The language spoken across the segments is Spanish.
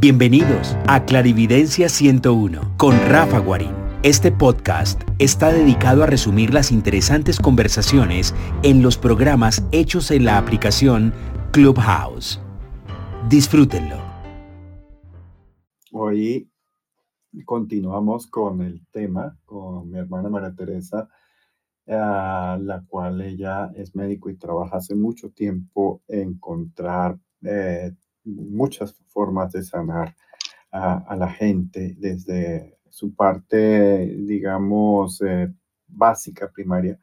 Bienvenidos a Clarividencia 101 con Rafa Guarín. Este podcast está dedicado a resumir las interesantes conversaciones en los programas hechos en la aplicación Clubhouse. Disfrútenlo. Hoy continuamos con el tema con mi hermana María Teresa, la cual ella es médico y trabaja hace mucho tiempo en encontrar eh, muchas formas de sanar a, la gente desde su parte, digamos, eh, básica, primaria,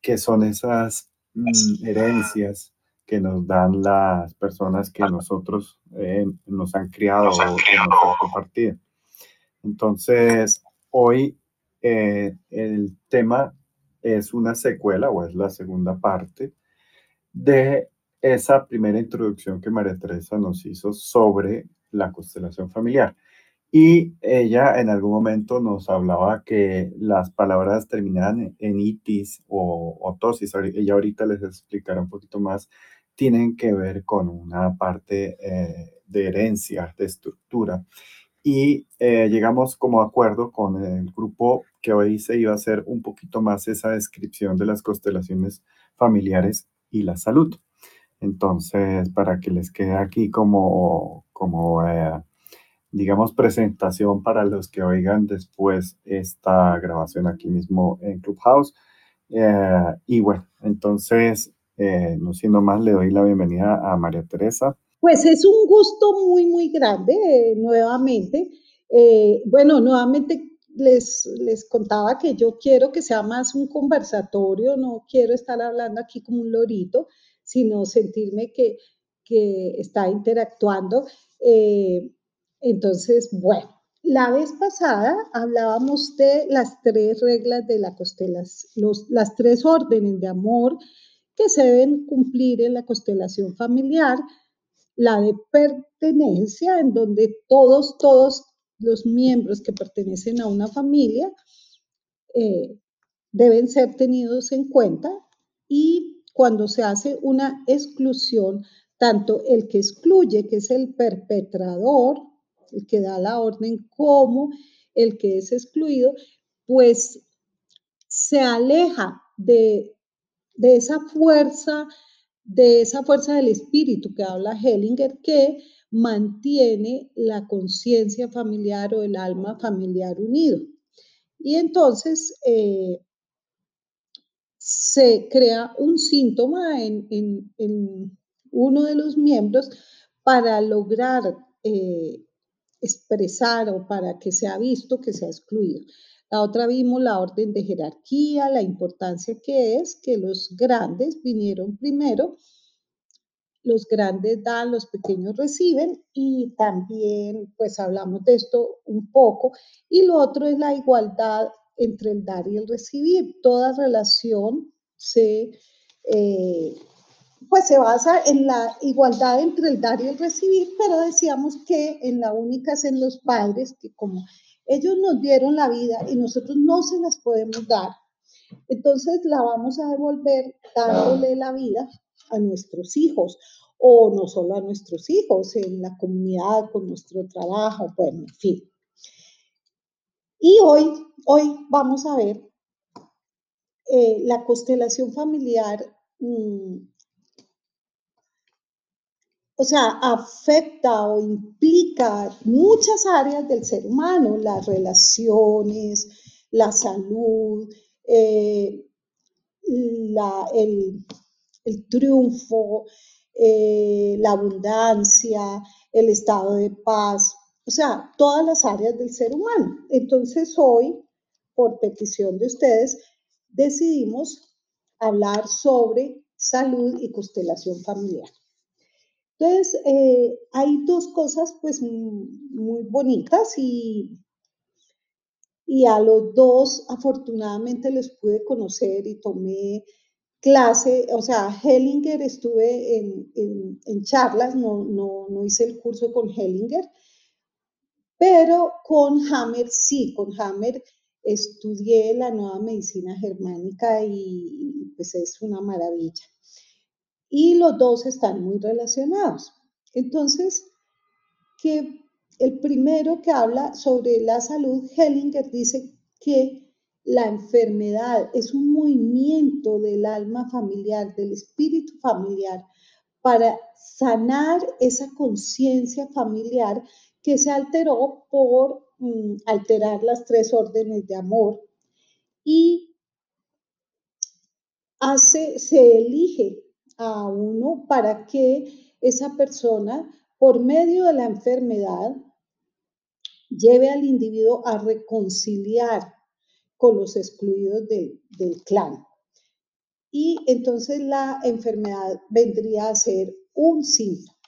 que son esas mm, herencias que nos dan las personas que nosotros eh, nos han criado o nos han compartido. Entonces, hoy eh, el tema es una secuela o es la segunda parte de esa primera introducción que María Teresa nos hizo sobre la constelación familiar. Y ella en algún momento nos hablaba que las palabras terminaban en itis o, o tosis. Ella ahorita les explicará un poquito más. Tienen que ver con una parte eh, de herencia, de estructura. Y eh, llegamos como acuerdo con el grupo que hoy se iba a hacer un poquito más esa descripción de las constelaciones familiares y la salud. Entonces, para que les quede aquí como, como eh, digamos, presentación para los que oigan después esta grabación aquí mismo en Clubhouse. Eh, y bueno, entonces, eh, no siendo más, le doy la bienvenida a María Teresa. Pues es un gusto muy, muy grande, nuevamente. bueno, nuevamente les, les contaba que yo quiero que sea más un conversatorio, no quiero estar hablando aquí como un lorito sino sentirme que, está interactuando. Eh, entonces, bueno, la vez pasada hablábamos de las tres reglas de la constelación, las tres órdenes de amor que se deben cumplir en la constelación familiar, la de pertenencia, en donde todos, todos los miembros que pertenecen a una familia eh, deben ser tenidos en cuenta, y cuando se hace una exclusión, tanto el que excluye, que es el perpetrador, el que da la orden, como el que es excluido, pues se aleja de, esa fuerza, de esa fuerza del espíritu que habla Hellinger, que mantiene la conciencia familiar o el alma familiar unido. Y entonces, eh, se crea un síntoma en, uno de los miembros para lograr eh, expresar o para que sea visto que se ha excluido. La otra vimos la orden de jerarquía, la importancia que es que los grandes vinieron primero, los grandes dan, los pequeños reciben y también pues hablamos de esto un poco. Y lo otro es la igualdad entre el dar y el recibir. Toda relación se, eh, pues se basa en la igualdad entre el dar y el recibir, pero decíamos que en la única es en los padres, que como ellos nos dieron la vida y nosotros no se las podemos dar, entonces la vamos a devolver dándole la vida a nuestros hijos o no solo a nuestros hijos, en la comunidad, con nuestro trabajo, bueno, en fin. Y hoy, hoy vamos a ver eh, la constelación familiar, mm, o sea, afecta o implica muchas áreas del ser humano, las relaciones, la salud, eh, el, triunfo, eh, la abundancia, el estado de paz, o sea, todas las áreas del ser humano. Entonces hoy, por petición de ustedes, decidimos hablar sobre salud y constelación familiar. Entonces, eh, hay dos cosas pues muy bonitas y, y a los dos afortunadamente les pude conocer y tomé clase, o sea, Hellinger estuve en, en, charlas, no, no, no hice el curso con Hellinger, pero con Hammer sí, con Hammer estudié la nueva medicina germánica y pues es una maravilla. Y los dos están muy relacionados. Entonces, ¿qué, el primero que habla sobre la salud, Hellinger dice que la enfermedad es un movimiento del alma familiar, del espíritu familiar, para sanar esa conciencia familiar que se alteró por mm, alterar las tres órdenes de amor y hace, se elige a uno para que esa persona, por medio de la enfermedad, lleve al individuo a reconciliar con los excluidos del, clan. Y entonces la enfermedad vendría a ser un síntoma.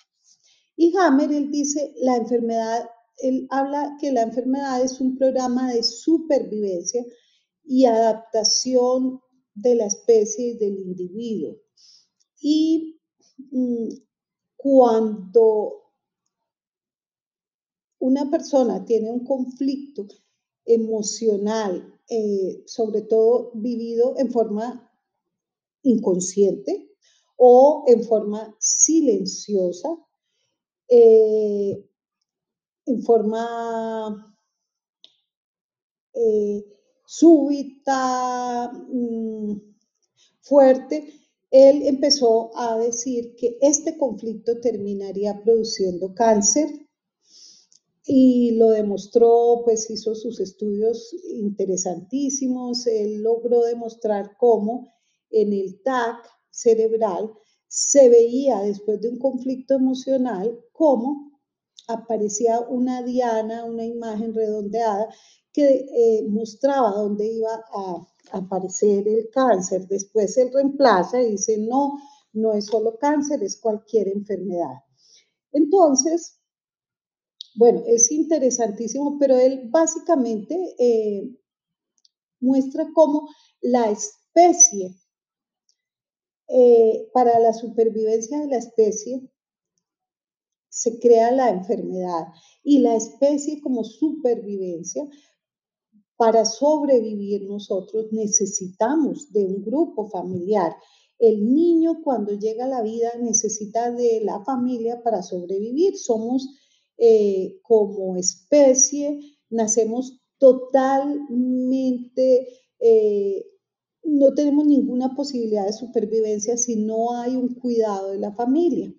Y Hammer, él dice, la enfermedad, él habla que la enfermedad es un programa de supervivencia y adaptación de la especie y del individuo. Y mm, cuando una persona tiene un conflicto emocional, eh, sobre todo vivido en forma inconsciente o en forma silenciosa, eh, en forma eh, súbita, mm, fuerte, él empezó a decir que este conflicto terminaría produciendo cáncer y lo demostró, pues hizo sus estudios interesantísimos, él logró demostrar cómo en el TAC cerebral se veía después de un conflicto emocional cómo aparecía una diana, una imagen redondeada que eh, mostraba dónde iba a aparecer el cáncer. Después él reemplaza y dice, no, no es solo cáncer, es cualquier enfermedad. Entonces, bueno, es interesantísimo, pero él básicamente eh, muestra cómo la especie, eh, para la supervivencia de la especie, se crea la enfermedad y la especie como supervivencia, para sobrevivir nosotros necesitamos de un grupo familiar. El niño cuando llega a la vida necesita de la familia para sobrevivir. Somos eh, como especie, nacemos totalmente, eh, no tenemos ninguna posibilidad de supervivencia si no hay un cuidado de la familia.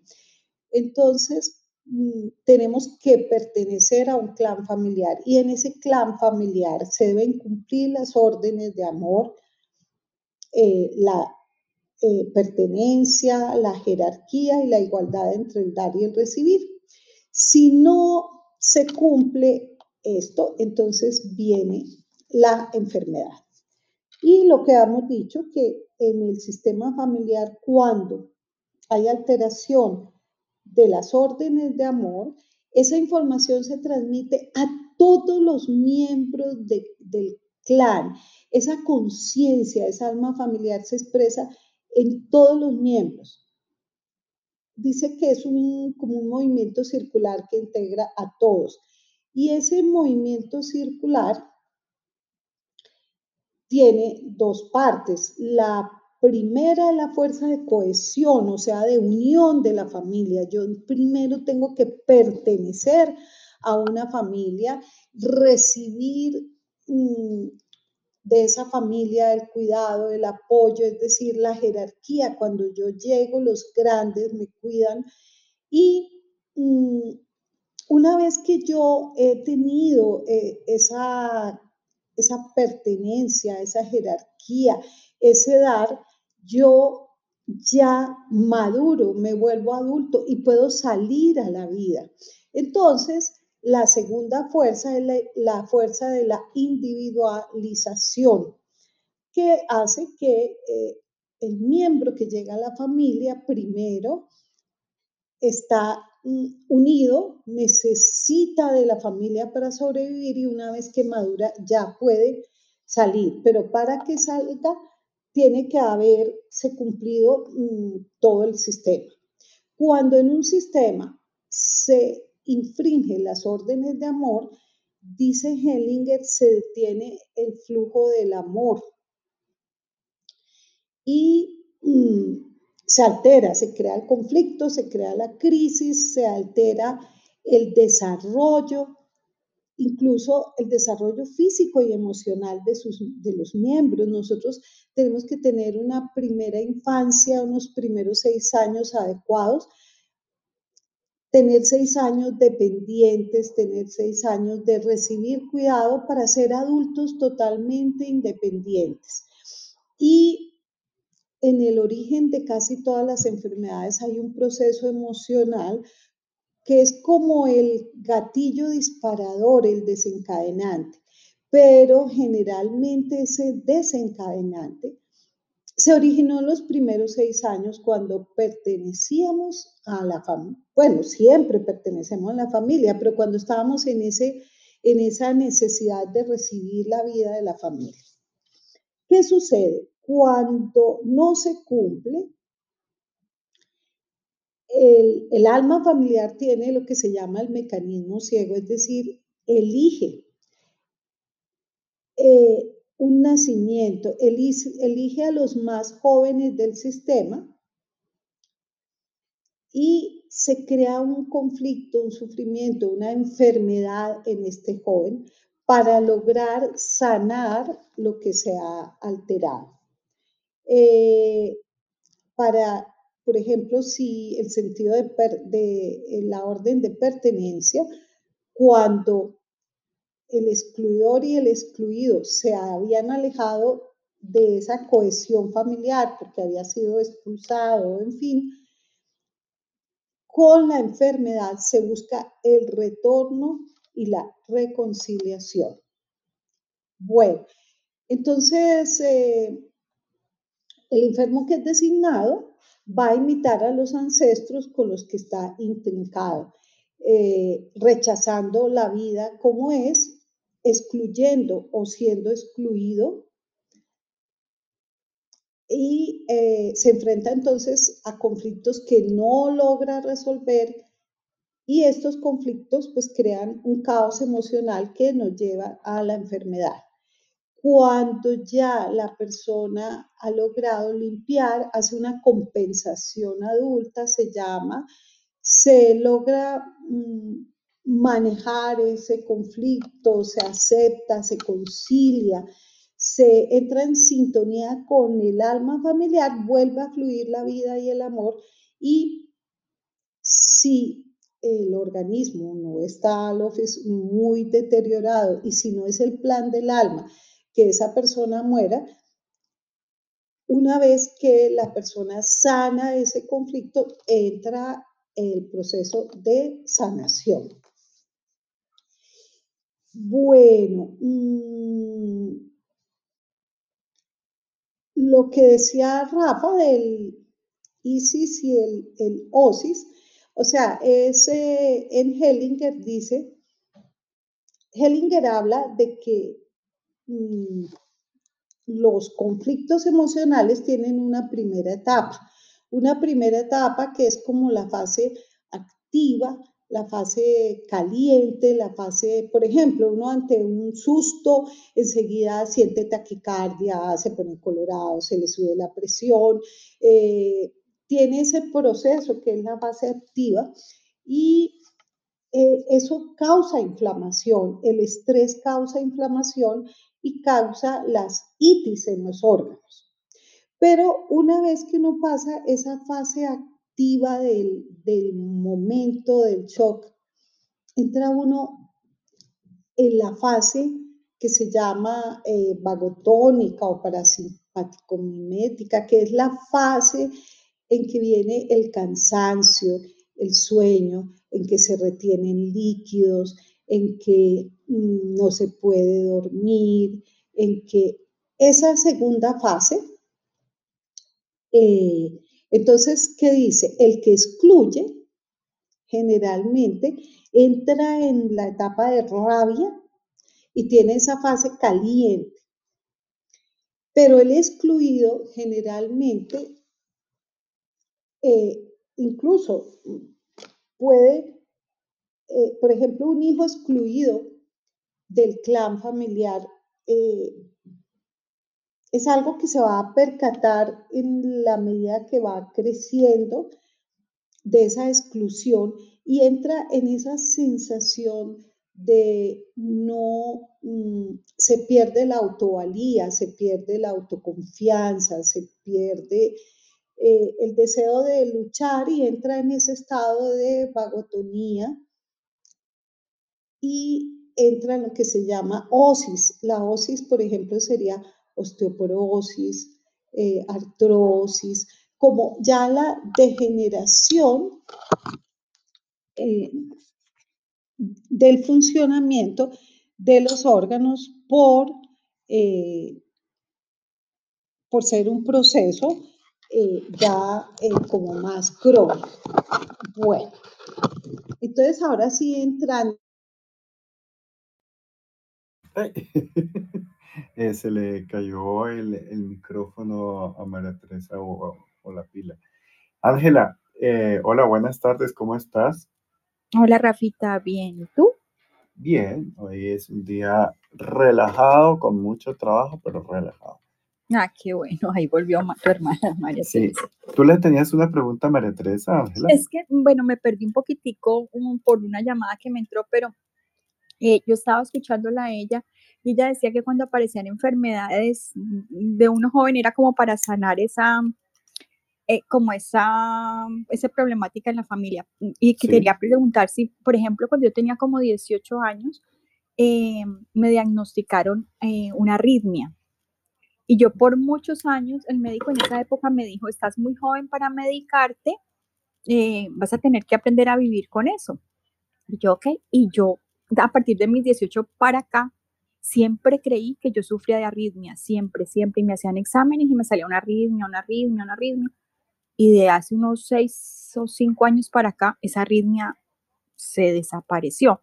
Entonces, mm, tenemos que pertenecer a un clan familiar y en ese clan familiar se deben cumplir las órdenes de amor, eh, la pertenencia, la jerarquía y la igualdad entre el dar y el recibir. Si no se cumple esto, entonces viene la enfermedad. Y lo que hemos dicho, que en el sistema familiar, cuando hay alteración de las órdenes de amor, esa información se transmite a todos los miembros del clan. Esa conciencia, esa alma familiar se expresa en todos los miembros dice que es un, como un movimiento circular que integra a todos. Y ese movimiento circular tiene dos partes. La primera es la fuerza de cohesión, o sea, de unión de la familia. Yo primero tengo que pertenecer a una familia, recibir mm, de esa familia, el cuidado, el apoyo, es decir, la jerarquía. Cuando yo llego, los grandes me cuidan. Y mm, una vez que yo he tenido eh, esa, esa pertenencia, esa jerarquía, ese dar, yo ya maduro, me vuelvo adulto y puedo salir a la vida. Entonces, la segunda fuerza es la, fuerza de la individualización, que hace que eh, el miembro que llega a la familia primero está unido, necesita de la familia para sobrevivir y una vez que madura ya puede salir. Pero para que salga tiene que haberse cumplido mm, todo el sistema. Cuando en un sistema se infringe las órdenes de amor, dice Hellinger, se detiene el flujo del amor y mm, se altera, se crea el conflicto, se crea la crisis, se altera el desarrollo, incluso el desarrollo físico y emocional de, sus, de los miembros. Nosotros tenemos que tener una primera infancia, unos primeros seis años adecuados tener seis años dependientes, tener seis años de recibir cuidado para ser adultos totalmente independientes. Y en el origen de casi todas las enfermedades hay un proceso emocional que es como el gatillo disparador, el desencadenante, pero generalmente ese desencadenante se originó en los primeros seis años cuando pertenecíamos a la familia. Bueno, siempre pertenecemos a la familia, pero cuando estábamos en, ese, en esa necesidad de recibir la vida de la familia. ¿Qué sucede? Cuando no se cumple, el, alma familiar tiene lo que se llama el mecanismo ciego, es decir, elige. Eh, un nacimiento, elige, a los más jóvenes del sistema y se crea un conflicto, un sufrimiento, una enfermedad en este joven para lograr sanar lo que se ha alterado. Eh, para, por ejemplo, si el sentido de, de la orden de pertenencia, cuando el excluidor y el excluido se habían alejado de esa cohesión familiar porque había sido expulsado, en fin, con la enfermedad se busca el retorno y la reconciliación. Bueno, entonces eh, el enfermo que es designado va a imitar a los ancestros con los que está intrincado, eh, rechazando la vida como es excluyendo o siendo excluido y eh, se enfrenta entonces a conflictos que no logra resolver y estos conflictos pues crean un caos emocional que nos lleva a la enfermedad. Cuando ya la persona ha logrado limpiar, hace una compensación adulta, se llama, se logra mm, manejar ese conflicto, se acepta, se concilia, se entra en sintonía con el alma familiar, vuelve a fluir la vida y el amor y si el organismo no está muy deteriorado y si no es el plan del alma que esa persona muera, una vez que la persona sana ese conflicto, entra el proceso de sanación. Bueno, mm, lo que decía Rafa del ISIS y el, OSIS, o sea, ese en Hellinger dice, Hellinger habla de que los conflictos emocionales tienen una primera etapa, una primera etapa que es como la fase activa, la fase caliente, la fase, por ejemplo, uno ante un susto enseguida siente taquicardia, se pone colorado, se le sube la presión, eh, tiene ese proceso que es la fase activa y eh, eso causa inflamación, el estrés causa inflamación y causa las itis en los órganos. Pero una vez que uno pasa esa fase activa, del, momento del shock, entra uno en la fase que se llama eh, vagotónica o parasimpático-mimética, que es la fase en que viene el cansancio, el sueño, en que se retienen líquidos, en que mm, no se puede dormir, en que esa segunda fase eh, entonces, ¿qué dice? El que excluye generalmente entra en la etapa de rabia y tiene esa fase caliente. Pero el excluido generalmente eh, incluso puede, eh, por ejemplo, un hijo excluido del clan familiar eh, es algo que se va a percatar en la medida que va creciendo de esa exclusión y entra en esa sensación de no, mm, se pierde la autovalía, se pierde la autoconfianza, se pierde eh, el deseo de luchar y entra en ese estado de vagotonía y entra en lo que se llama osis. La osis, por ejemplo, sería osteoporosis, eh, artrosis, como ya la degeneración eh, del funcionamiento de los órganos por, eh, por ser un proceso ya como más crónico. Bueno, entonces ahora sí entran. se le cayó el, el, micrófono a María Teresa o, o la pila. Ángela, hola, buenas tardes, ¿cómo estás? Hola Rafita, bien. ¿Y tú? Bien, hoy es un día relajado, con mucho trabajo, pero relajado. Ah, qué bueno, ahí volvió tu hermana María sí. ¿Tú le tenías una pregunta a María Teresa, Ángela? Es que, bueno, me perdí un poquitico por una llamada que me entró, pero eh, yo estaba escuchándola a ella y ella decía que cuando aparecían enfermedades de uno joven era como para sanar esa, eh, como esa, esa problemática en la familia. Y quería preguntar si, por ejemplo, cuando yo tenía como 18 años, eh, me diagnosticaron eh, una arritmia. Y yo por muchos años, el médico en esa época me dijo, estás muy joven para medicarte, vas a tener que aprender a vivir con eso. Y yo, ok, y yo a partir de mis 18 para acá, siempre creí que yo sufría de arritmia, siempre, siempre, y me hacían exámenes y me salía una arritmia, una arritmia, una arritmia y de hace unos seis o cinco años para acá, esa arritmia se desapareció.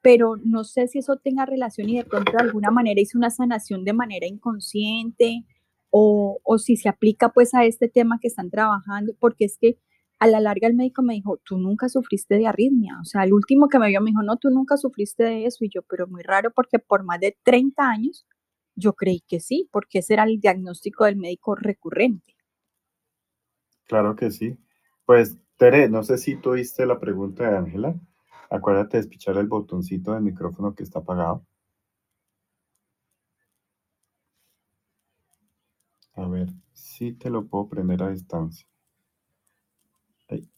Pero no sé si eso tenga relación y de pronto de alguna manera hice una sanación de manera inconsciente o, o si se aplica pues a este tema que están trabajando, porque es que a la larga el médico me dijo, tú nunca sufriste de arritmia. O sea, el último que me vio me dijo, no, tú nunca sufriste de eso. Y yo, pero muy raro porque por más de 30 años yo creí que sí, porque ese era el diagnóstico del médico recurrente. Claro que sí. Pues, Tere, no sé si tú oíste la pregunta de Ángela. Acuérdate de espichar el botoncito del micrófono que está apagado. A ver, si te lo puedo prender a distancia.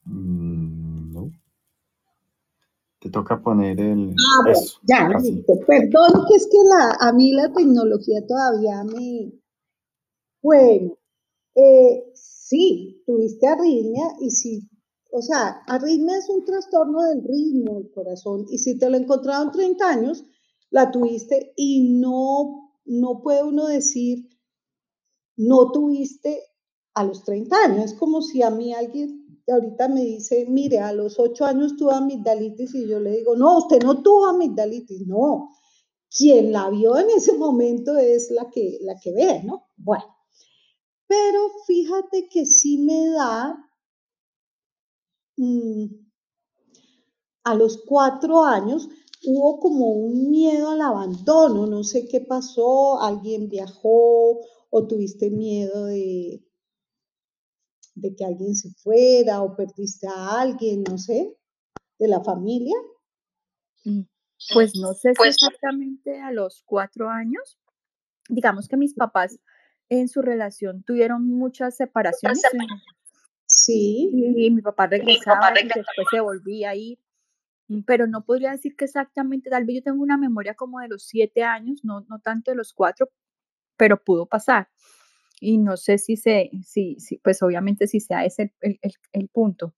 Mm, no. Te toca poner el. Ah, ya, Perdón, que es que la, a mí la tecnología todavía me. Bueno, eh, sí, tuviste arritmia y sí, o sea, arritmia es un trastorno del ritmo del corazón y si te lo encontraron 30 años, la tuviste y no, no puede uno decir, no tuviste a los 30 años. Es como si a mí alguien ahorita me dice, mire, a los 8 años tuvo amigdalitis y yo le digo, no, usted no tuvo amigdalitis, no. Quien la vio en ese momento es la que, la que ve, ¿no? Bueno, pero fíjate que sí me da mm, a los cuatro años hubo como un miedo al abandono, no sé qué pasó, alguien viajó o tuviste miedo de, de que alguien se fuera o perdiste a alguien, no sé, de la familia. Mm, pues no sé si pues exactamente a los cuatro años. Digamos que mis papás en su relación tuvieron muchas separaciones. Sí. Y mi papá regresaba y después se volvía a ir. Mm, pero no podría decir que exactamente, tal vez yo tengo una memoria como de los siete años, no, no tanto de los cuatro, pero pudo pasar. Y no sé si se, si, si pues obviamente si sea ese el, el, el punto.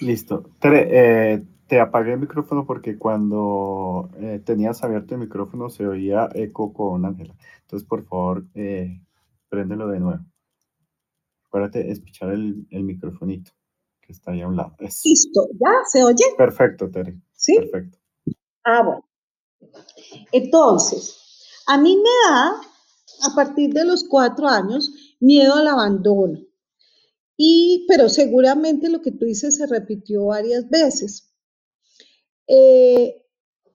Listo. Tere, eh, te apagué el micrófono porque cuando eh, tenías abierto el micrófono se oía eco con Ángela. Entonces, por favor, eh, préndelo de nuevo. Acuérdate, espichar el, el microfonito que está ahí a un lado. Listo, ¿ya se oye? Perfecto, Tere. Sí. Perfecto. Ah, bueno. Entonces, a mí me da, a partir de los cuatro años, miedo al abandono. Y, pero seguramente lo que tú dices se repitió varias veces. Eh,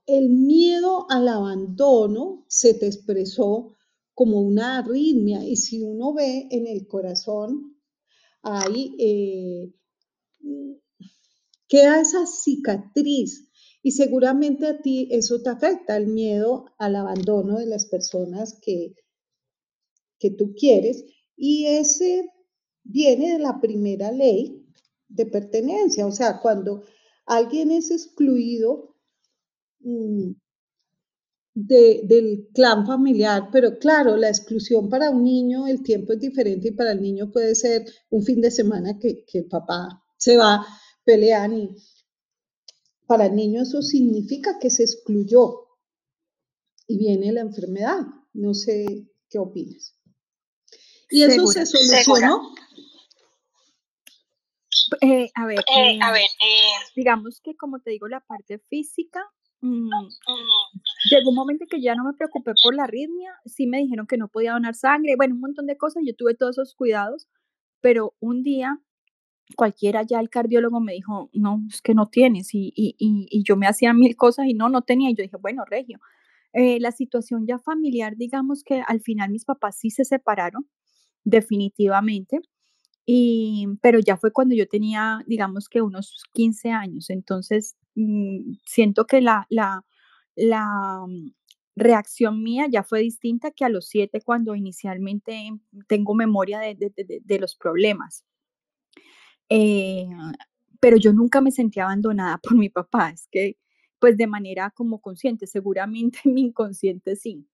el miedo al abandono se te expresó como una arritmia y si uno ve en el corazón hay eh, queda esa cicatriz y seguramente a ti eso te afecta, el miedo al abandono de las personas que, que tú quieres. Y ese viene de la primera ley de pertenencia. O sea, cuando alguien es excluido mm, del clan familiar, pero claro, la exclusión para un niño, el tiempo es diferente y para el niño puede ser un fin de semana que, que el papá se va, pelean y para el niño eso significa que se excluyó y viene la enfermedad. No sé qué opinas. Y eso se solucionó. Eh, a ver, eh, a ver eh, digamos que como te digo, la parte física, mm, llegó un momento que ya no me preocupé por la arritmia, sí me dijeron que no podía donar sangre, bueno, un montón de cosas, yo tuve todos esos cuidados, pero un día cualquiera ya el cardiólogo me dijo, no, es que no tienes, y, y, y, yo me hacía mil cosas y no, no tenía, y yo dije, bueno, Regio, eh, la situación ya familiar, digamos que al final mis papás sí se separaron, definitivamente, y, pero ya fue cuando yo tenía, digamos que unos 15 años, entonces mm, siento que la, la, la mm, reacción mía ya fue distinta que a los 7 cuando inicialmente tengo memoria de, de, de, los problemas. Eh, pero yo nunca me sentía abandonada por mi papá, es que pues de manera como consciente, seguramente mi inconsciente sí.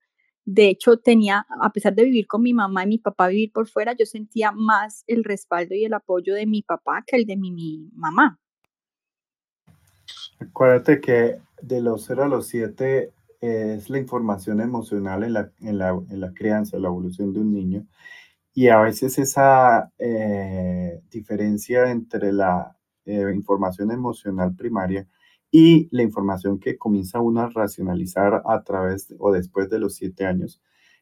De hecho, tenía, a pesar de vivir con mi mamá y mi papá vivir por fuera, yo sentía más el respaldo y el apoyo de mi papá que el de mi, mamá. Acuérdate que de los 0 a los 7 es la información emocional en la, en la, en la crianza, la evolución de un niño. Y a veces esa eh, diferencia entre la eh, información emocional primaria y la información que comienza uno a racionalizar a través o después de los siete años,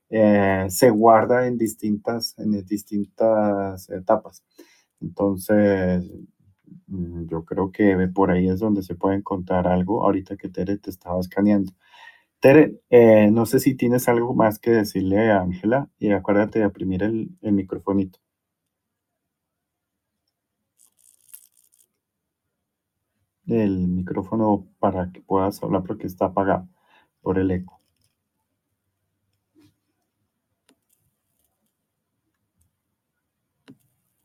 eh, se guarda en distintas, en distintas etapas. Entonces, mm, yo creo que por ahí es donde se puede encontrar algo ahorita que Tere te estaba escaneando. Tere, eh, no sé si tienes algo más que decirle a Ángela y acuérdate de oprimir el, el microfonito. El micrófono para que puedas hablar porque está apagado por el eco.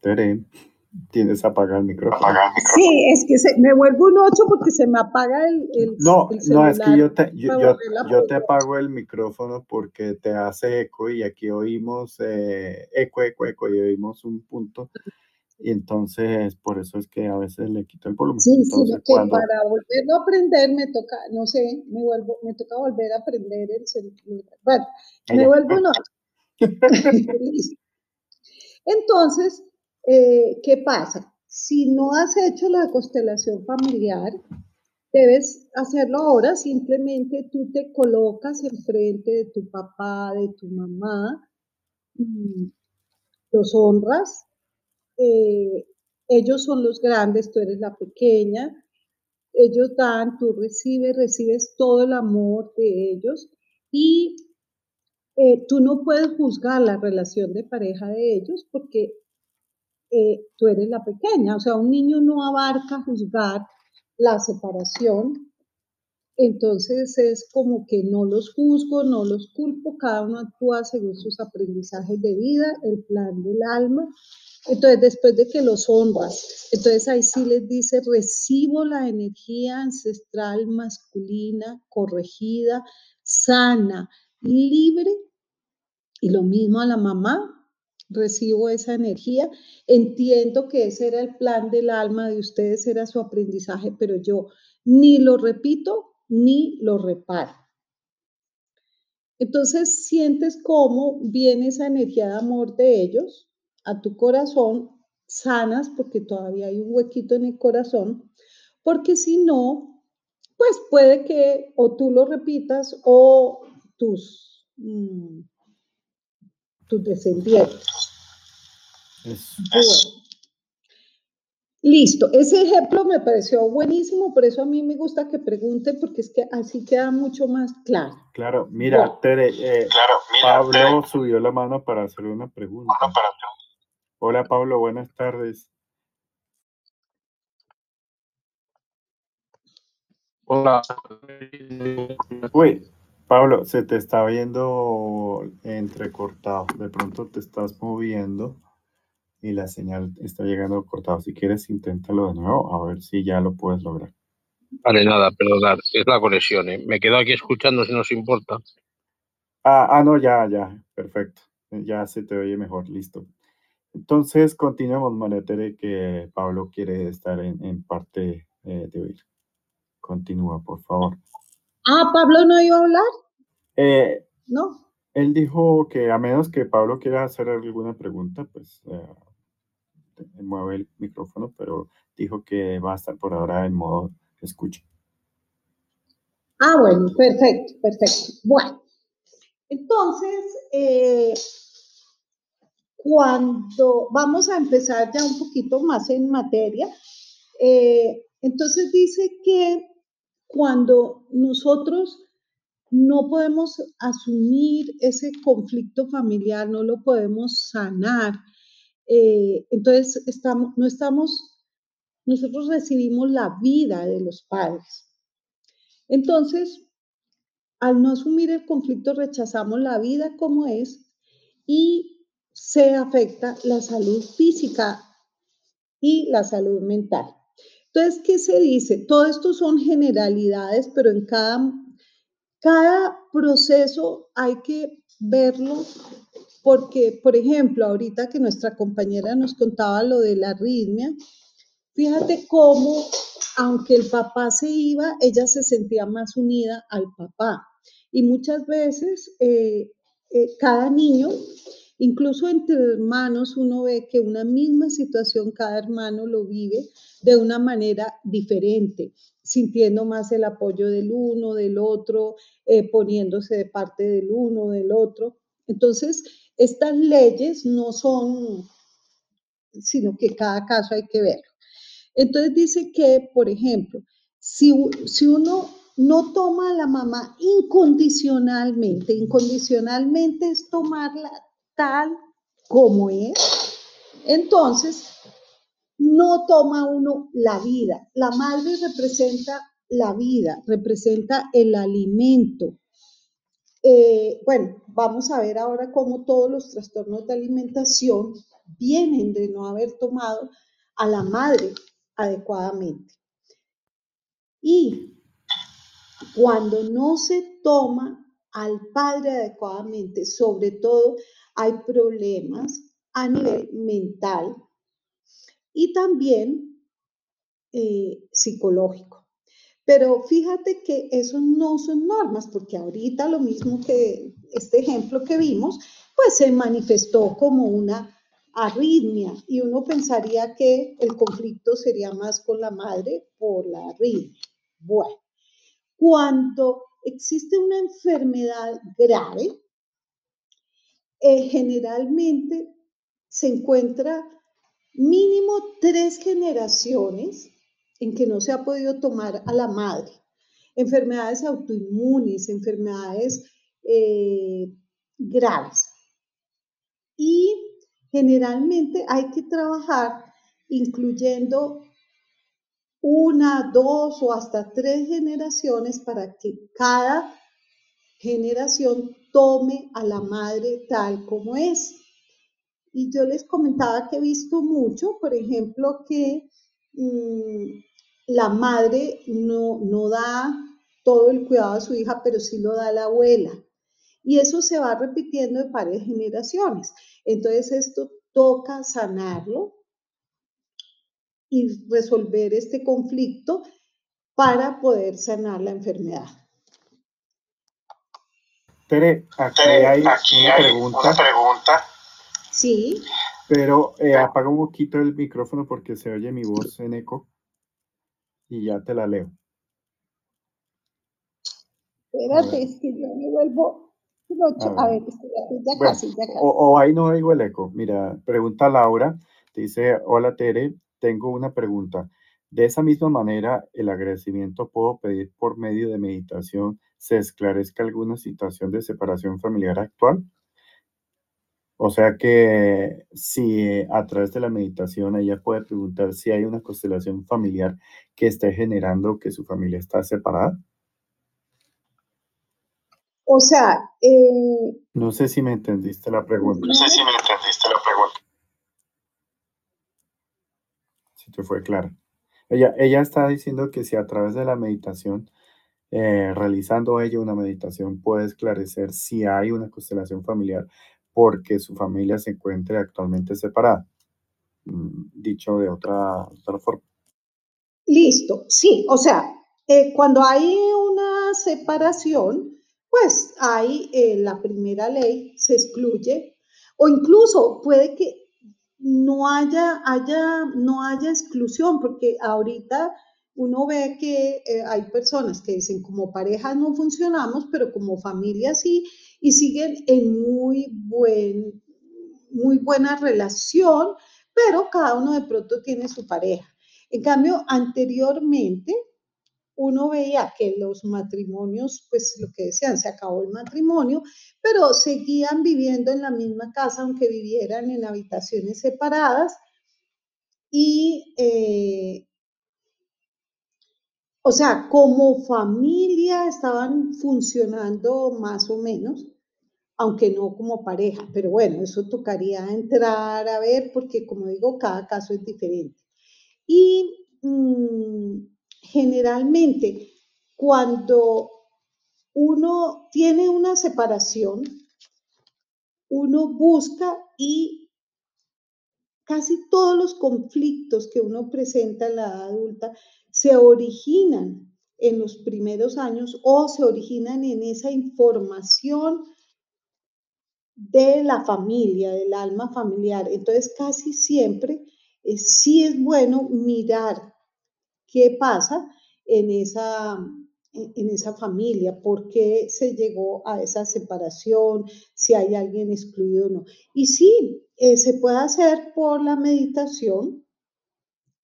Tere tienes apagar el micrófono. Sí, es que se, me vuelvo un 8 porque se me apaga el, el No, no, es que yo te, yo, yo, te apago el micrófono porque te hace eco y aquí oímos eh, eco, eco, eco y oímos un punto. Y entonces, por eso es que a veces le quito el volumen. Sí, sí, que para volverlo a aprender me toca, no sé, me vuelvo, me toca volver a aprender el celular. Bueno, me vuelvo 8. entonces, eh, ¿qué pasa? Si no has hecho la constelación familiar, debes hacerlo ahora, simplemente tú te colocas enfrente de tu papá, de tu mamá, los honras, eh, ellos son los grandes, tú eres la pequeña, ellos dan, tú recibes, recibes todo el amor de ellos y eh, tú no puedes juzgar la relación de pareja de ellos porque eh, tú eres la pequeña. O sea, un niño no abarca juzgar la separación. Entonces es como que no los juzgo, no los culpo, cada uno actúa según sus aprendizajes de vida, el plan del alma. Entonces, después de que los honras, entonces ahí sí les dice, recibo la energía ancestral masculina, corregida, sana, libre. Y lo mismo a la mamá, recibo esa energía, entiendo que ese era el plan del alma de ustedes, era su aprendizaje, pero yo ni lo repito ni lo reparo. Entonces sientes cómo viene esa energía de amor de ellos a tu corazón, sanas porque todavía hay un huequito en el corazón, porque si no, pues puede que o tú lo repitas o tus, mm, tus descendientes. Listo, ese ejemplo me pareció buenísimo, por eso a mí me gusta que pregunten, porque es que así queda mucho más claro. Claro, mira, Tere, eh, Pablo subió la mano para hacer una pregunta. Hola Pablo, buenas tardes. Hola. Uy, Pablo, se te está viendo entrecortado. De pronto te estás moviendo y la señal está llegando cortado. Si quieres, inténtalo de nuevo, a ver si ya lo puedes lograr. Vale, nada, perdonad, es la conexión. ¿eh? Me quedo aquí escuchando si nos importa. Ah, ah, no, ya, ya, perfecto. Ya se te oye mejor, listo. Entonces, continuemos, María Tere, que Pablo quiere estar en, parte eh, de oír. Continúa, por favor. Ah, Pablo no iba a hablar. Eh, no. Él dijo que a menos que Pablo quiera hacer alguna pregunta, pues eh, mueve el micrófono, pero dijo que va a estar por ahora en modo escucha. Ah, bueno, perfecto, perfecto. Bueno, entonces, eh, cuando vamos a empezar ya un poquito más en materia, eh, entonces dice que cuando nosotros no podemos asumir ese conflicto familiar, no lo podemos sanar. Eh, entonces, no estamos, nosotros recibimos la vida de los padres. Entonces, al no asumir el conflicto, rechazamos la vida como es y se afecta la salud física y la salud mental. Entonces, ¿qué se dice? Todo esto son generalidades, pero en cada cada proceso hay que verlo porque, por ejemplo, ahorita que nuestra compañera nos contaba lo de la arritmia, fíjate cómo, aunque el papá se iba, ella se sentía más unida al papá. Y muchas veces eh, eh, cada niño, incluso entre hermanos, uno ve que una misma situación, cada hermano lo vive de una manera diferente sintiendo más el apoyo del uno, del otro, eh, poniéndose de parte del uno, del otro. Entonces, estas leyes no son, sino que cada caso hay que verlo. Entonces dice que, por ejemplo, si, si uno no toma a la mamá incondicionalmente, incondicionalmente es tomarla tal como es, entonces no toma uno la vida. La madre representa la vida, representa el alimento. Eh, bueno, vamos a ver ahora cómo todos los trastornos de alimentación vienen de no haber tomado a la madre adecuadamente. Y cuando no se toma al padre adecuadamente, sobre todo hay problemas a nivel mental, y también eh, psicológico. Pero fíjate que eso no son normas, porque ahorita lo mismo que este ejemplo que vimos, pues se manifestó como una arritmia y uno pensaría que el conflicto sería más con la madre por la arritmia. Bueno, cuando existe una enfermedad grave, eh, generalmente se encuentra mínimo tres generaciones en que no se ha podido tomar a la madre. Enfermedades autoinmunes, enfermedades eh, graves. Y generalmente hay que trabajar incluyendo una, dos o hasta tres generaciones para que cada generación tome a la madre tal como es. Y yo les comentaba que he visto mucho, por ejemplo, que mm, la madre no, no da todo el cuidado a su hija, pero sí lo da la abuela. Y eso se va repitiendo de varias generaciones. Entonces esto toca sanarlo y resolver este conflicto para poder sanar la enfermedad. Tere, aquí hay, una, pregunta. una pregunta Sí. Pero eh, apaga un poquito el micrófono porque se oye mi voz en eco y ya te la leo. Espérate, es que yo me vuelvo. A ver, ya casi, ya casi. O, ahí no oigo el eco. Mira, pregunta Laura, dice, hola Tere, tengo una pregunta. De esa misma manera, el agradecimiento puedo pedir por medio de meditación se esclarezca alguna situación de separación familiar actual. O sea que si a través de la meditación ella puede preguntar si hay una constelación familiar que esté generando que su familia está separada. O sea, eh, no sé si me entendiste la pregunta. No sé si me entendiste la pregunta. Si te fue clara. Ella, ella está diciendo que si a través de la meditación, eh, realizando ella una meditación, puede esclarecer si hay una constelación familiar porque su familia se encuentre actualmente separada. Mm, dicho de otra, forma. Listo, sí, o sea, eh, cuando hay una separación, pues hay eh, la primera ley, se excluye, o incluso puede que no haya, haya, no haya exclusión, porque ahorita uno ve que eh, hay personas que dicen como pareja no funcionamos, pero como familia sí, y siguen en muy, buen, muy buena relación, pero cada uno de pronto tiene su pareja. En cambio, anteriormente uno veía que los matrimonios, pues lo que decían, se acabó el matrimonio, pero seguían viviendo en la misma casa, aunque vivieran en habitaciones separadas. Y, eh, o sea, como familia estaban funcionando más o menos, aunque no como pareja, pero bueno, eso tocaría entrar a ver porque como digo, cada caso es diferente. Y mm, generalmente cuando uno tiene una separación, uno busca y casi todos los conflictos que uno presenta en la edad adulta se originan en los primeros años o se originan en esa información de la familia, del alma familiar. Entonces, casi siempre eh, sí es bueno mirar qué pasa en esa, en esa familia, por qué se llegó a esa separación, si hay alguien excluido o no. Y sí, eh, se puede hacer por la meditación,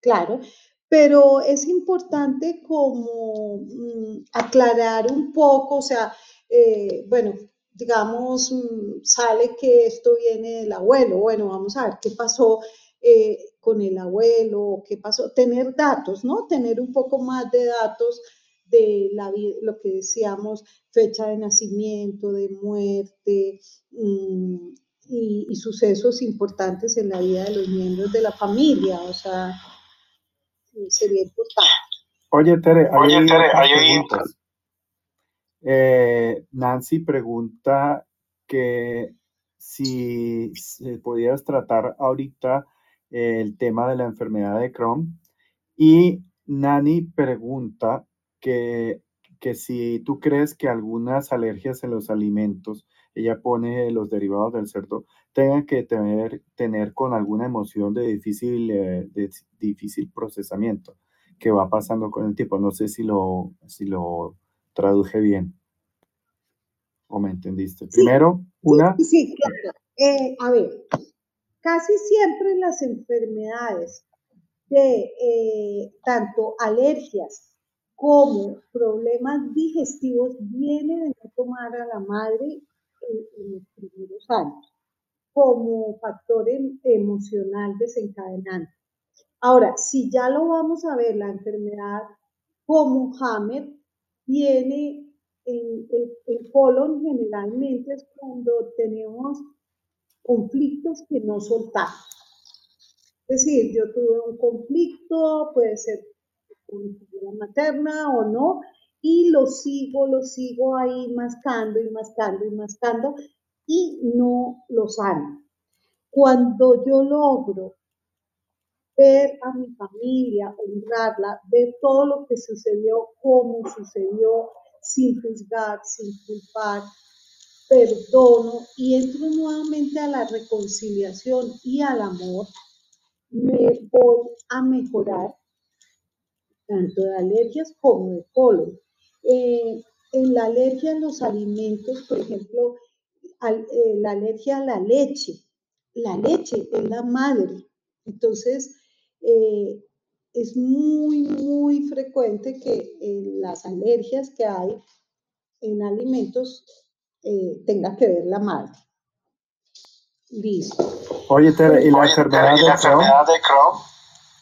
claro, pero es importante como mm, aclarar un poco, o sea, eh, bueno, digamos, mm, sale que esto viene del abuelo. Bueno, vamos a ver qué pasó eh, con el abuelo, qué pasó. Tener datos, ¿no? Tener un poco más de datos de la, lo que decíamos, fecha de nacimiento, de muerte mm, y, sucesos importantes en la vida de los miembros de la familia. O sea, sería importante. Oye, Tere, Oye, Tere, hay eh, Nancy pregunta que si se podías tratar ahorita el tema de la enfermedad de Crohn. Y Nani pregunta que, que si tú crees que algunas alergias en los alimentos, ella pone los derivados del cerdo, tengan que tener, tener con alguna emoción de difícil, eh, de difícil procesamiento que va pasando con el tiempo. No sé si lo, si lo traduje bien. ¿O me entendiste? Primero, una. Sí, claro. Eh, a ver, casi siempre las enfermedades de eh, tanto alergias como problemas digestivos vienen de no tomar a la madre en, los primeros años como factor em, emocional desencadenante. Ahora, si ya lo vamos a ver, la enfermedad como Hammer viene el, el, colon generalmente es cuando tenemos conflictos que no soltamos. Es decir, yo tuve un conflicto, puede ser con figura materna o no, y lo sigo, lo sigo ahí mascando y mascando y mascando y no lo sano. Cuando yo logro ver a mi familia, honrarla, ver todo lo que sucedió, cómo sucedió, sin juzgar, sin culpar, perdono y entro nuevamente a la reconciliación y al amor, me voy a mejorar tanto de alergias como de colon. Eh, en la alergia a los alimentos, por ejemplo, eh, la alergia a la leche. La leche es la madre. Entonces, eh, es muy, muy frecuente que las alergias que hay en alimentos eh, tenga que ver la madre. Listo. Oye, Tere, ¿y la, enfermedad, de Crohn?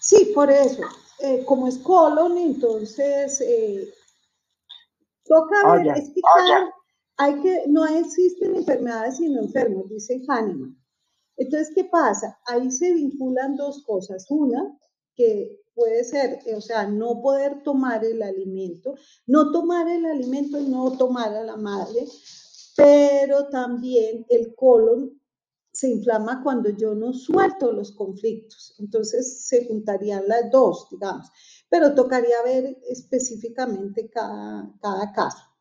Sí, por eso. Eh, como es colon, entonces eh, toca ah, ver, es que ah, hay que, no existen enfermedades sino enfermos, dice Hahnemann. Entonces, ¿qué pasa? Ahí se vinculan dos cosas. Una, que puede ser, o sea, no poder tomar el alimento, no tomar el alimento y no tomar a la madre, pero también el colon se inflama cuando yo no suelto los conflictos. Entonces se juntarían las dos, digamos, pero tocaría ver específicamente cada caso.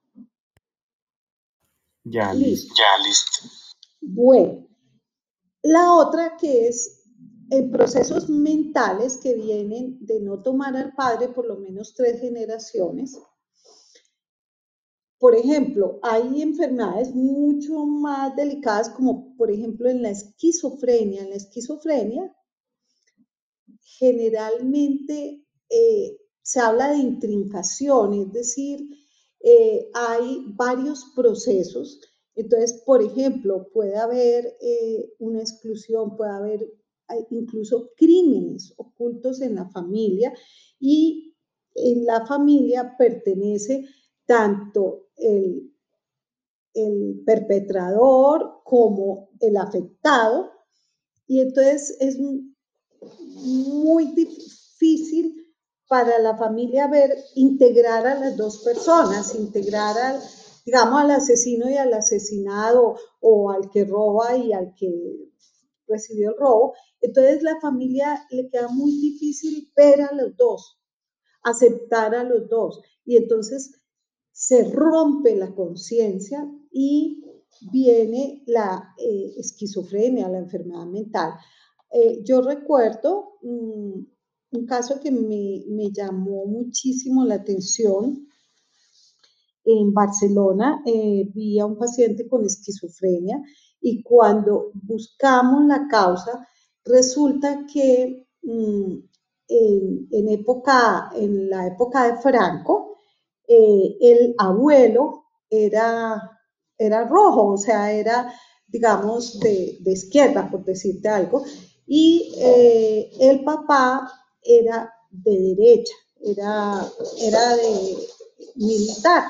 Ya listo. Ya listo. Bueno, la otra que es en procesos mentales que vienen de no tomar al padre por lo menos tres generaciones. Por ejemplo, hay enfermedades mucho más delicadas como por ejemplo en la esquizofrenia. En la esquizofrenia generalmente eh, se habla de intrincación, es decir, eh, hay varios procesos. Entonces, por ejemplo, puede haber eh, una exclusión, puede haber incluso crímenes ocultos en la familia y en la familia pertenece tanto el, perpetrador como el afectado y entonces es muy difícil para la familia ver integrar a las dos personas, integrar al, digamos, al asesino y al asesinado o al que roba y al que recibió el robo. Entonces la familia le queda muy difícil ver a los dos, aceptar a los dos. Y entonces se rompe la conciencia y viene la eh, esquizofrenia, la enfermedad mental. Eh, yo recuerdo mm, un caso que me, llamó muchísimo la atención. En Barcelona eh, vi a un paciente con esquizofrenia y cuando buscamos la causa, resulta que mm, en, época, en la época de Franco, eh, el abuelo era, era rojo, o sea, era, digamos, de, izquierda, por decirte algo, y eh, el papá era de derecha, era, era de militar.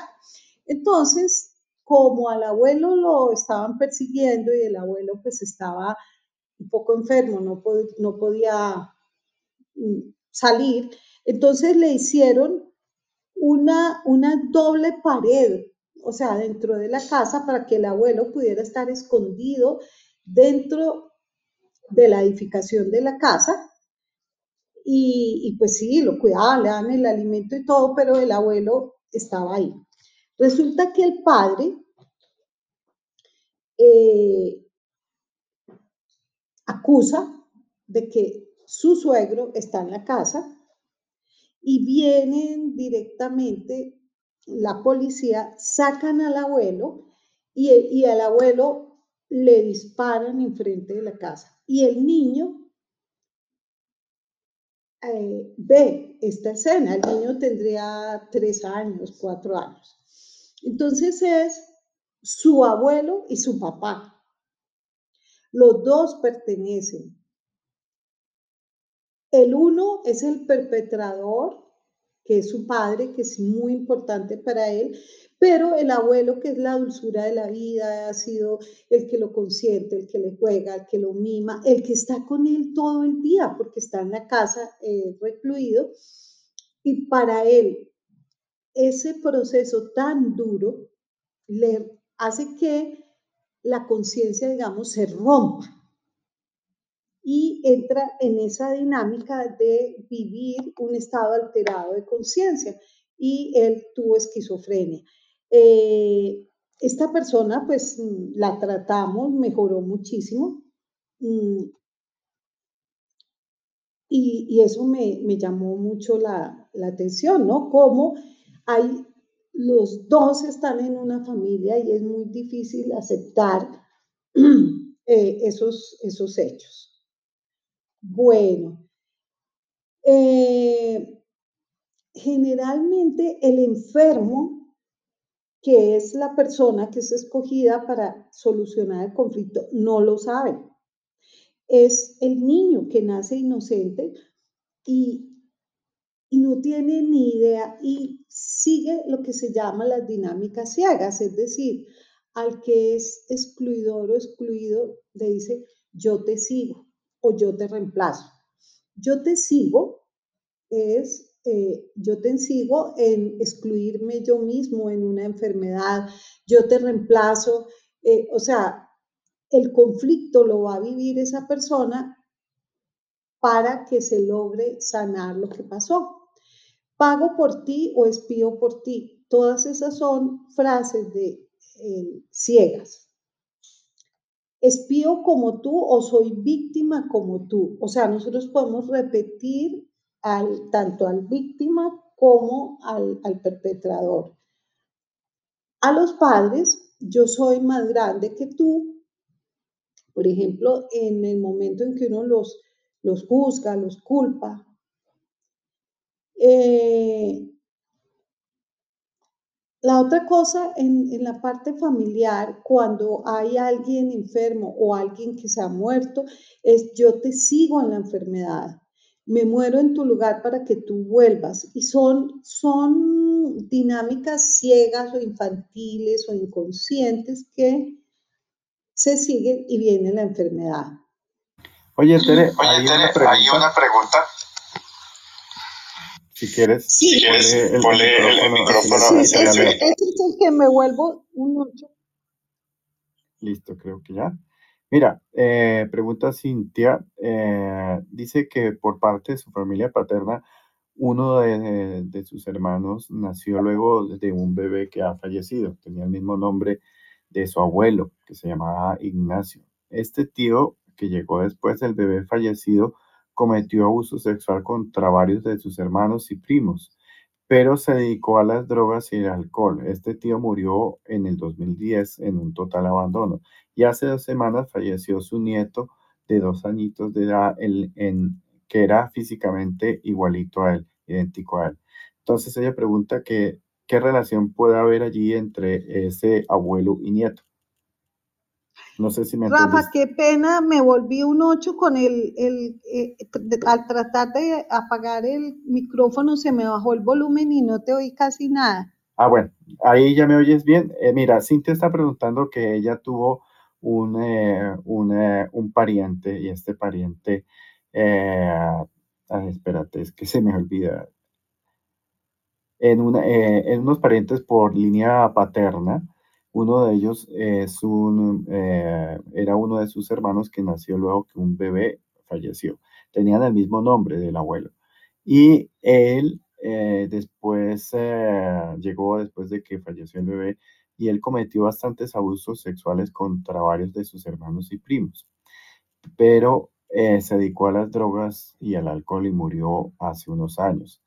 Entonces, como al abuelo lo estaban persiguiendo y el abuelo pues estaba un poco enfermo, no, no podía mm, salir, entonces le hicieron una, una doble pared, o sea, dentro de la casa para que el abuelo pudiera estar escondido dentro de la edificación de la casa. Y, pues sí, lo cuidaban, le dan el alimento y todo, pero el abuelo estaba ahí. Resulta que el padre eh, acusa de que su suegro está en la casa y vienen directamente la policía, sacan al abuelo y, y al abuelo le disparan enfrente de la casa. Y el niño eh, ve esta escena, el niño tendría tres años, cuatro años. Entonces es su abuelo y su papá. Los dos pertenecen. El uno es el perpetrador, que es su padre, que es muy importante para él, pero el abuelo, que es la dulzura de la vida, ha sido el que lo consiente, el que le juega, el que lo mima, el que está con él todo el día, porque está en la casa eh, recluido. Y para él, ese proceso tan duro le hace que la conciencia, digamos, se rompa y entra en esa dinámica de vivir un estado alterado de conciencia y él tuvo esquizofrenia. Eh, esta persona, pues la tratamos, mejoró muchísimo mm, y, eso me, llamó mucho la, la atención, ¿no? Cómo hay los dos están en una familia y es muy difícil aceptar eh, esos, esos hechos. Bueno, eh, generalmente el enfermo, que es la persona que es escogida para solucionar el conflicto, no lo sabe. es el niño que nace inocente y, y no tiene ni idea y sigue lo que se llama las dinámicas ciegas, es decir, al que es excluidor o excluido le dice yo te sigo o yo te reemplazo. Yo te sigo es eh, yo te sigo en excluirme yo mismo en una enfermedad, yo te reemplazo, eh, o sea, el conflicto lo va a vivir esa persona para que se logre sanar lo que pasó. Pago por ti o espío por ti. Todas esas son frases de eh, ciegas. Espío como tú o soy víctima como tú. O sea, nosotros podemos repetir al, tanto al víctima como al, al perpetrador. A los padres, yo soy más grande que tú. Por ejemplo, en el momento en que uno los, los juzga, los culpa, eh, la otra cosa en, en, la parte familiar, cuando hay alguien enfermo o alguien que se ha muerto, es yo te sigo en la enfermedad me muero en tu lugar para que tú vuelvas. Y son, son dinámicas ciegas o infantiles o inconscientes que se siguen y viene la enfermedad. Oye, Tere, hay, una pregunta. Si quieres, sí, ponle, el, el, micrófono. Sí, es el que me vuelvo un ocho. Listo, creo que ya. Mira, eh, pregunta Cintia, eh, dice que por parte de su familia paterna, uno de, sus hermanos nació luego de un bebé que ha fallecido. Tenía el mismo nombre de su abuelo, que se llamaba Ignacio. Este tío, que llegó después del bebé fallecido, cometió abuso sexual contra varios de sus hermanos y primos, pero se dedicó a las drogas y el alcohol. Este tío murió en el 2010 en un total abandono y hace dos semanas falleció su nieto de dos añitos de edad, que era físicamente igualito a él, idéntico a él. Entonces ella pregunta qué relación puede haber allí entre ese abuelo y nieto. No sé si me Rafa, qué pena, me volví un ocho con el, el eh, al tratar de apagar el micrófono se me bajó el volumen y no te oí casi nada. Ah, bueno, ahí ya me oyes bien. Eh, mira, Cintia está preguntando que ella tuvo un, eh, eh, un, pariente y este pariente, eh, espérate, es que se me olvida. En, una, en unos parientes por línea paterna, uno de ellos un, era uno de sus hermanos que nació luego que un bebé falleció. Tenían el mismo nombre del abuelo. Y él después llegó, después de que falleció el bebé, y él cometió bastantes abusos sexuales contra varios de sus hermanos y primos, pero eh, se dedicó a las drogas y al alcohol y murió hace unos años.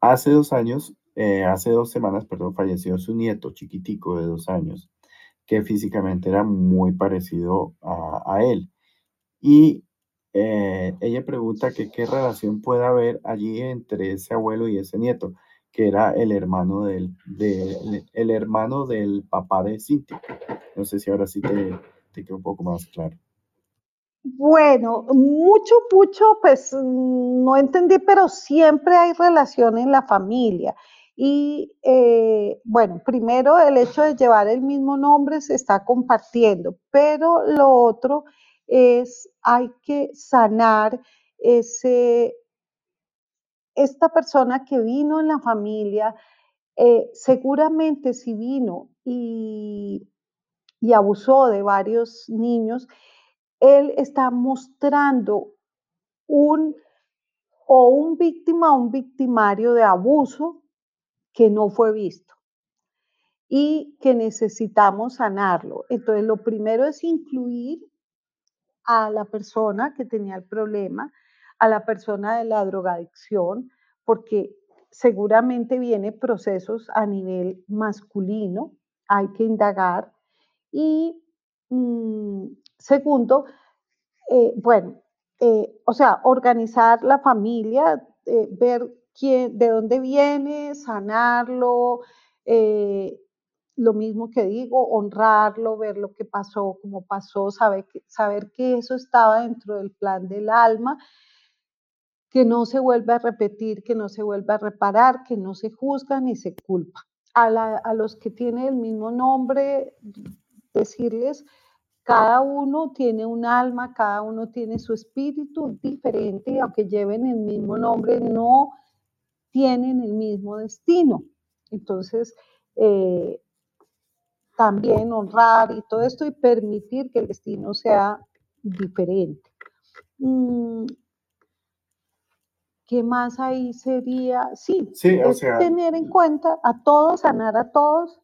Hace dos años, eh, hace dos semanas, perdón, falleció su nieto chiquitico de dos años, que físicamente era muy parecido a, él. Y eh, ella pregunta que qué relación puede haber allí entre ese abuelo y ese nieto que era el hermano del, el hermano del papá de Cintia. No sé si ahora sí te, te un poco más claro. Bueno, mucho, mucho, pues no entendí, pero siempre hay relación en la familia. Y eh, bueno, primero el hecho de llevar el mismo nombre se está compartiendo, pero lo otro es hay que sanar ese, esta persona que vino en la familia, eh, seguramente si vino y, y abusó de varios niños, él está mostrando un o un víctima o un victimario de abuso que no fue visto y que necesitamos sanarlo. Entonces, lo primero es incluir a la persona que tenía el problema, a la persona de la drogadicción, porque seguramente viene procesos a nivel masculino, hay que indagar. Y mm, segundo, eh, bueno, eh, o sea, organizar la familia, eh, ver de dónde viene, sanarlo, lo mismo que digo, honrarlo, ver lo que pasó, cómo pasó, saber que, saber que eso estaba dentro del plan del alma, que no se vuelve a repetir, que no se vuelve a reparar, que no se juzga ni se culpa. A, a los que tienen el mismo nombre, decirles, cada uno tiene un alma, cada uno tiene su espíritu diferente, aunque lleven el mismo nombre, no tienen el mismo destino. Entonces, eh, también honrar y todo esto y permitir que el destino sea diferente. Mm, ¿Qué más ahí sería? Sí, sí o sea, tener en cuenta a todos, sanar a todos,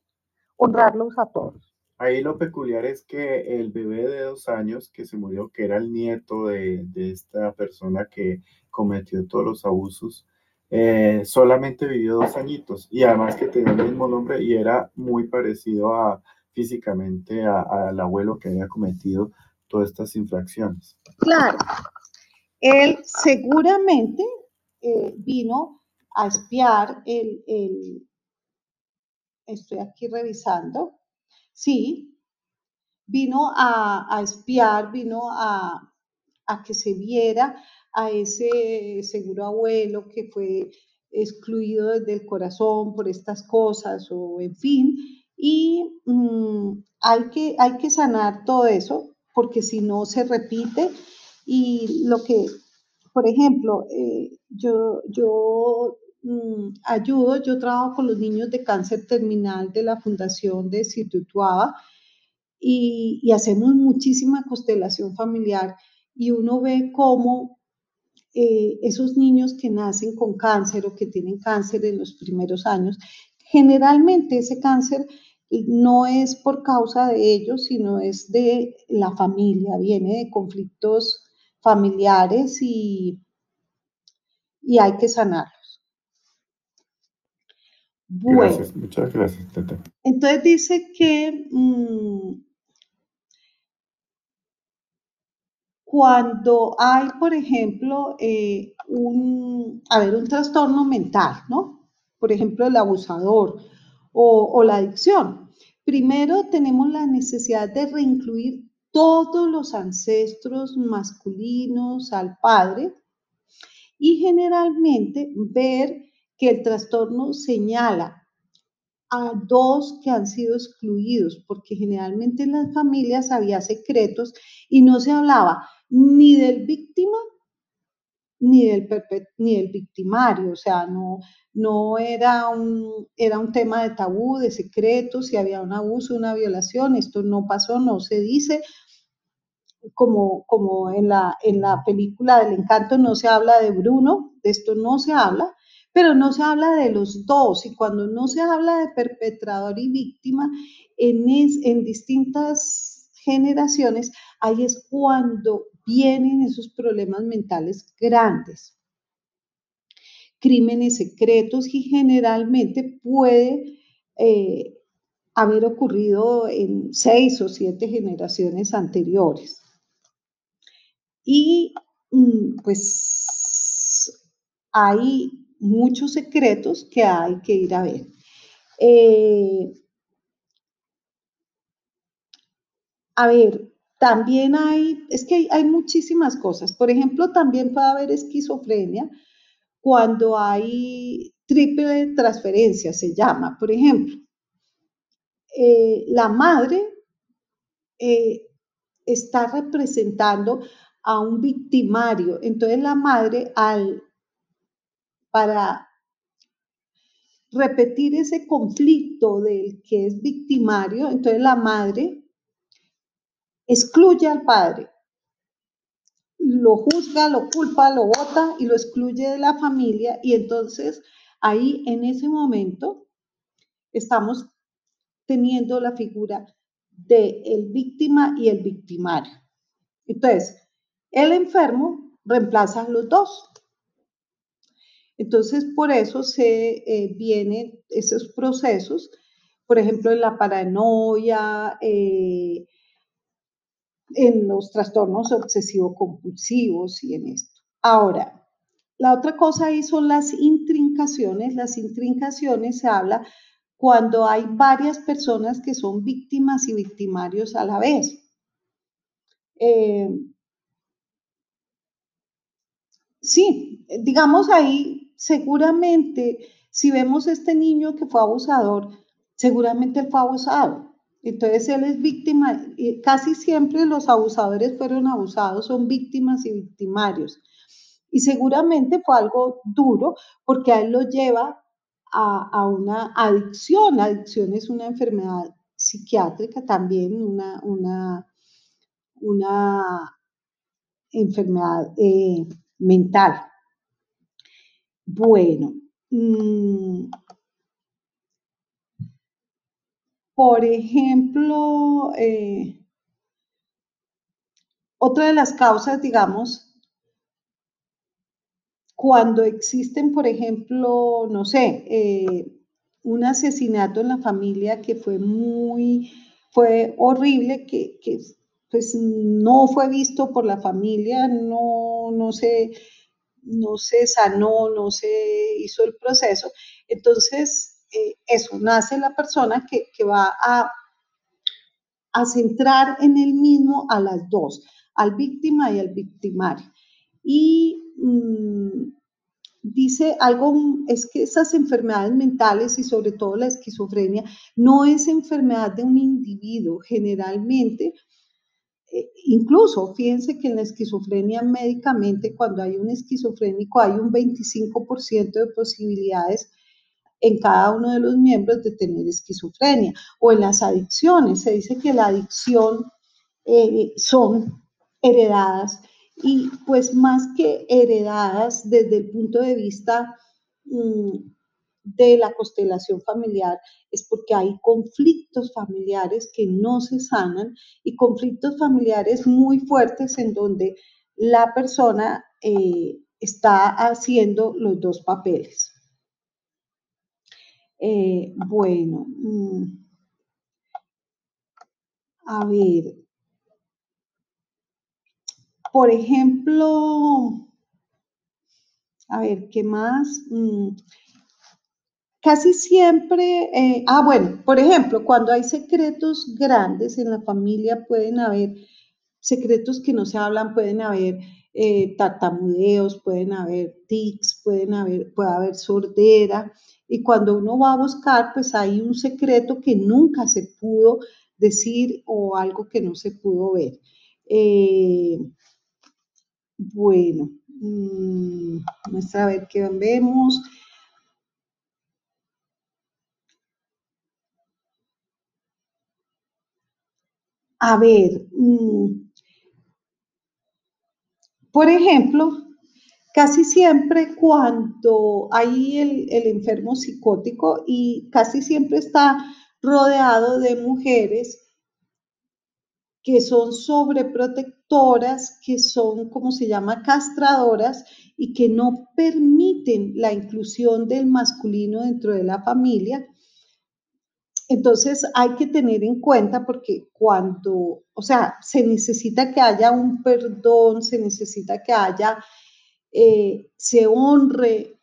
honrarlos a todos. Ahí lo peculiar es que el bebé de dos años que se murió, que era el nieto de, de esta persona que cometió todos los abusos, eh, solamente vivió dos añitos y además que tenía el mismo nombre y era muy parecido a físicamente al abuelo que había cometido todas estas infracciones. Claro, él seguramente eh, vino a espiar el, el, estoy aquí revisando, sí, vino a, a espiar, vino a, a que se viera a ese seguro abuelo que fue excluido desde el corazón por estas cosas o en fin. Y mm, hay, que, hay que sanar todo eso porque si no se repite y lo que, por ejemplo, eh, yo, yo mm, ayudo, yo trabajo con los niños de cáncer terminal de la Fundación de Situtuaba y, y hacemos muchísima constelación familiar y uno ve cómo eh, esos niños que nacen con cáncer o que tienen cáncer en los primeros años, generalmente ese cáncer no es por causa de ellos, sino es de la familia, viene de conflictos familiares y, y hay que sanarlos. Bueno, muchas gracias, Entonces dice que mm, cuando hay, por ejemplo, eh, un, a ver, un trastorno mental, ¿no? Por ejemplo, el abusador o, o la adicción. Primero tenemos la necesidad de reincluir todos los ancestros masculinos al padre y generalmente ver que el trastorno señala a dos que han sido excluidos, porque generalmente en las familias había secretos y no se hablaba ni del víctima ni del, ni del victimario, o sea, no, no era, un, era un tema de tabú, de secretos, si había un abuso, una violación, esto no pasó, no se dice, como, como en, la, en la película del encanto no se habla de Bruno, de esto no se habla, pero no se habla de los dos, y cuando no se habla de perpetrador y víctima, en, en distintas generaciones, ahí es cuando vienen esos problemas mentales grandes. Crímenes secretos y generalmente puede eh, haber ocurrido en seis o siete generaciones anteriores. Y mm, pues hay muchos secretos que hay que ir a ver. Eh, a ver, también hay, es que hay, muchísimas cosas. Por ejemplo, también puede haber esquizofrenia cuando hay triple transferencia, se llama. Por ejemplo, eh, la madre eh, está representando a un victimario. Entonces la madre, al, para repetir ese conflicto del que es victimario, entonces la madre excluye al padre, lo juzga, lo culpa, lo vota y lo excluye de la familia y entonces ahí en ese momento estamos teniendo la figura de el víctima y el victimario. Entonces, el enfermo reemplaza a los dos. Entonces, por eso se eh, vienen esos procesos, por ejemplo, en la paranoia, eh, en los trastornos obsesivo-compulsivos y en esto. Ahora, la otra cosa ahí son las intrincaciones. Las intrincaciones se habla cuando hay varias personas que son víctimas y victimarios a la vez. Eh, sí, digamos ahí, seguramente, si vemos este niño que fue abusador, seguramente él fue abusado. Entonces él es víctima, casi siempre los abusadores fueron abusados, son víctimas y victimarios. Y seguramente fue algo duro porque a él lo lleva a, una adicción. adicción es una enfermedad psiquiátrica también, una, una, una enfermedad eh, mental. Bueno, mm, por ejemplo, eh, otra de las causas, digamos, cuando existen, por ejemplo, no sé, eh, un asesinato en la familia que fue muy, fue horrible, que, pues no fue visto por la familia, no, no, se, no se sanó, no se hizo el proceso. Entonces, eh, eso, nace la persona que, va a, a centrar en el mismo a las dos, al víctima y al victimario. Y Mm, dice algo, es que esas enfermedades mentales y sobre todo la esquizofrenia no es enfermedad de un individuo, generalmente, eh, incluso fíjense que en la esquizofrenia médicamente cuando hay un esquizofrénico hay un 25% de posibilidades en cada uno de los miembros de tener esquizofrenia o en las adicciones, se dice que la adicción eh, son heredadas y pues más que heredadas desde el punto de vista mm, de la constelación familiar, es porque hay conflictos familiares que no se sanan y conflictos familiares muy fuertes en donde la persona eh, está haciendo los dos papeles. Eh, bueno, mm, a ver, por ejemplo, a ver, ¿qué más? Mm, casi siempre, eh, ah, bueno, por ejemplo, cuando hay secretos grandes en la familia, pueden haber secretos que no se hablan, pueden haber eh, tartamudeos, pueden haber tics, pueden haber, puede haber sordera. Y cuando uno va a buscar, pues hay un secreto que nunca se pudo decir o algo que no se pudo ver. Eh, bueno, mmm, a ver qué vemos. A ver, mm, por ejemplo, casi siempre cuando hay el, enfermo psicótico y casi siempre está rodeado de mujeres que son sobreprotectoras, que son, como se llama, castradoras y que no permiten la inclusión del masculino dentro de la familia. Entonces hay que tener en cuenta porque cuando, o sea, se necesita que haya un perdón, se necesita que haya, eh, se honre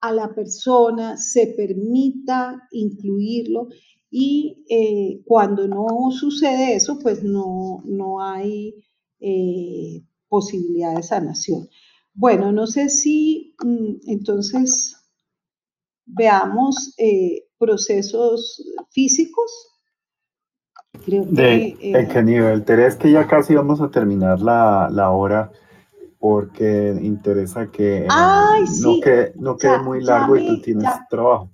a la persona, se permita incluirlo y eh, cuando no sucede eso, pues no, no hay eh, posibilidad de sanación. Bueno, no sé si mm, entonces veamos procesos físicos. Creo que, ¿De, ¿En qué nivel? Teresa, que ya casi vamos a terminar la, la hora porque interesa que no, quede, no quede muy largo y tú tienes trabajo.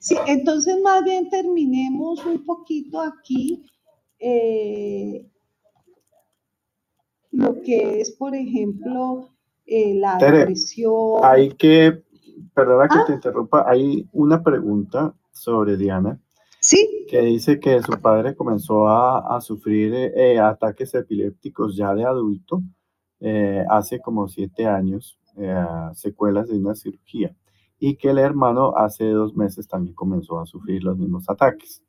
Sí, entonces más bien terminemos un poquito aquí eh, lo que es, por ejemplo, eh, la depresión. Hay que, perdona que te ah. interrumpa, hay una pregunta sobre Diana. Sí. Que dice que su padre comenzó a, sufrir eh, ataques epilépticos ya de adulto hace como siete años, secuelas de una cirugía y que el hermano hace dos meses también comenzó a sufrir los mismos ataques.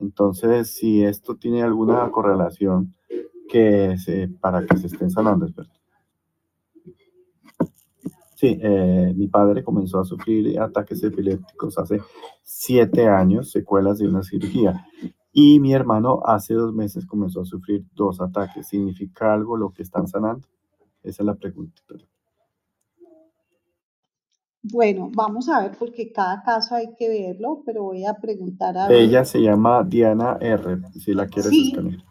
Entonces, si esto tiene alguna correlación que se, para que se estén sanando, Sí, eh, mi padre comenzó a sufrir ataques epilépticos hace siete años, secuelas de una cirugía. Y mi hermano hace dos meses comenzó a sufrir dos ataques. ¿Significa algo lo que están sanando? Esa es la pregunta. Bueno, vamos a ver porque cada caso hay que verlo, pero voy a preguntar a Ella se llama Diana R, si la quieres Sí. escanear.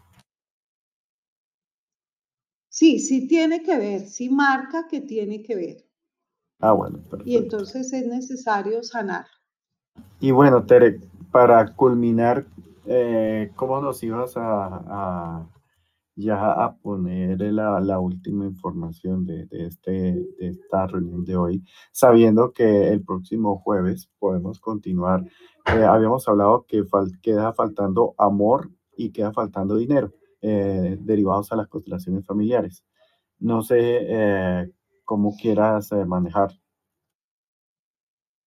Sí, sí tiene que ver, sí marca que tiene que ver. Ah, bueno, perfecto. Y entonces es necesario sanar. Y bueno, Tere, para culminar, eh, ¿cómo nos ibas a, a- ya a poner la, la última información de, de este, de esta reunión de hoy, sabiendo que el próximo jueves podemos continuar? Eh, habíamos hablado que fal- queda faltando amor y queda faltando dinero eh, derivados a las constelaciones familiares. No sé cómo quieras eh, manejar.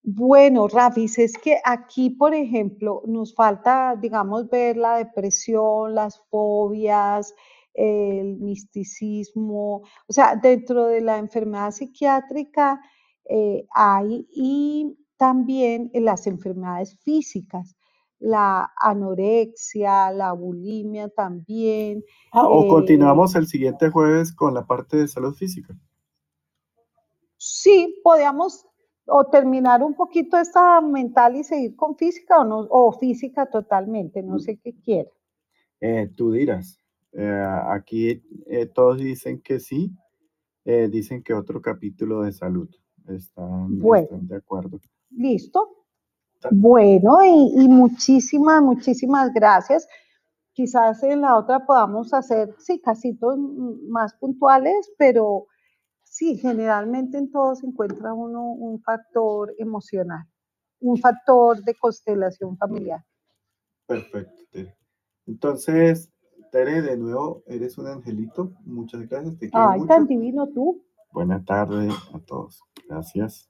Bueno, Rafis, es que aquí, por ejemplo, nos falta, digamos, ver la depresión, las fobias, el misticismo. O sea, dentro de la enfermedad psiquiátrica eh, hay y también en las enfermedades físicas, la anorexia, la bulimia también. Ah, o eh, continuamos el siguiente jueves con la parte de salud física. Sí, podíamos o terminar un poquito esta mental y seguir con física o no, o física totalmente, no sé qué quiera. Eh, tú dirás. Eh, aquí eh, todos dicen que sí, dicen que otro capítulo de salud. Están, Bueno. están de acuerdo. ¿Listo? Bueno, y, y muchísimas, muchísimas gracias. Quizás en la otra podamos hacer, sí, casitos más puntuales, pero sí, generalmente en todo se encuentra uno un factor emocional, un factor de constelación familiar. Perfecto, Tere. Entonces, Tere, de nuevo, eres un angelito. Muchas gracias, te quiero Ay, mucho. tan divino tú. Buena tarde a todos. Gracias.